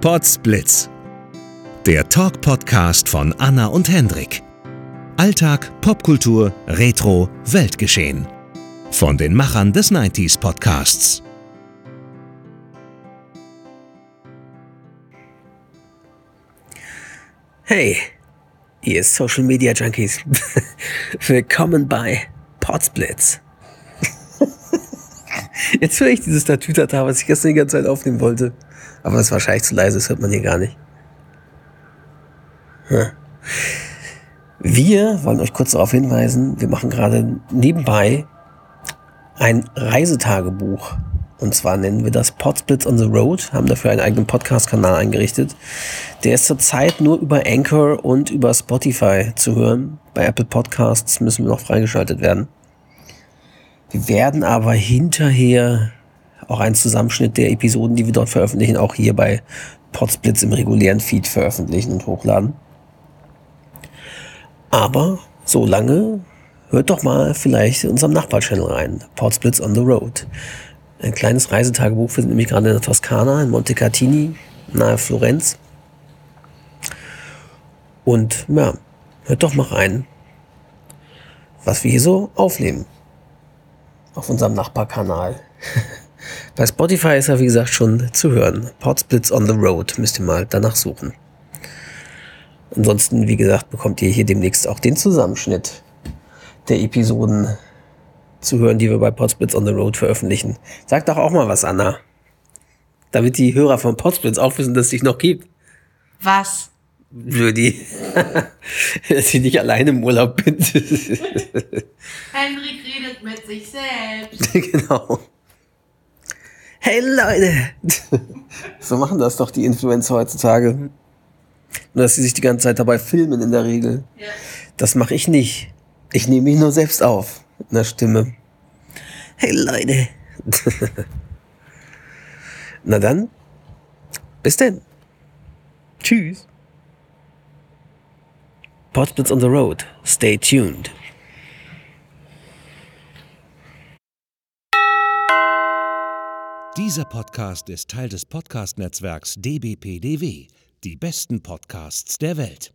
Potsblitz. Der Talk-Podcast von Anna und Hendrik. Alltag, Popkultur, Retro, Weltgeschehen. Von den Machern des 90s Podcasts. Hey, ihr Social Media Junkies. Willkommen bei Potsblitz. Jetzt höre ich dieses Tatütata, was ich gestern die ganze Zeit aufnehmen wollte. Aber das ist wahrscheinlich zu leise, das hört man hier gar nicht. Hm. Wir wollen euch kurz darauf hinweisen, wir machen gerade nebenbei ein Reisetagebuch. Und zwar nennen wir das Podsplits on the Road, haben dafür einen eigenen Podcast-Kanal eingerichtet. Der ist zurzeit nur über Anchor und über Spotify zu hören. Bei Apple Podcasts müssen wir noch freigeschaltet werden. Wir werden aber hinterher auch einen Zusammenschnitt der Episoden, die wir dort veröffentlichen, auch hier bei Podsplits im regulären Feed veröffentlichen und hochladen. Aber so lange hört doch mal vielleicht in unserem Nachbarchannel rein, Podsplits on the Road. Ein kleines Reisetagebuch. Sind nämlich gerade in der Toskana, in Montecatini, nahe Florenz. Und ja, hört doch mal rein, was wir hier so aufnehmen. Auf unserem Nachbarkanal. Bei Spotify ist er, wie gesagt, schon zu hören. Podsplits on the Road müsst ihr mal danach suchen. Ansonsten, wie gesagt, bekommt ihr hier demnächst auch den Zusammenschnitt der Episoden zu hören, die wir bei Podsplits on the Road veröffentlichen. Sag doch auch mal was, Anna. Damit die Hörer von Podsplits auch wissen, dass es dich noch gibt. Was? Blödi. dass ich nicht alleine im Urlaub bin. Henrik redet mit sich selbst. genau. Hey Leute! so machen das doch die Influencer heutzutage. Nur, dass sie sich die ganze Zeit dabei filmen in der Regel. Ja. Das mache ich nicht. Ich nehme mich nur selbst auf. Mit einer Stimme. Hey Leute! Na dann, bis denn. Tschüss. Podsplits on the road. Stay tuned. Dieser Podcast ist Teil des Podcast-Netzwerks dbpdw. Die besten Podcasts der Welt.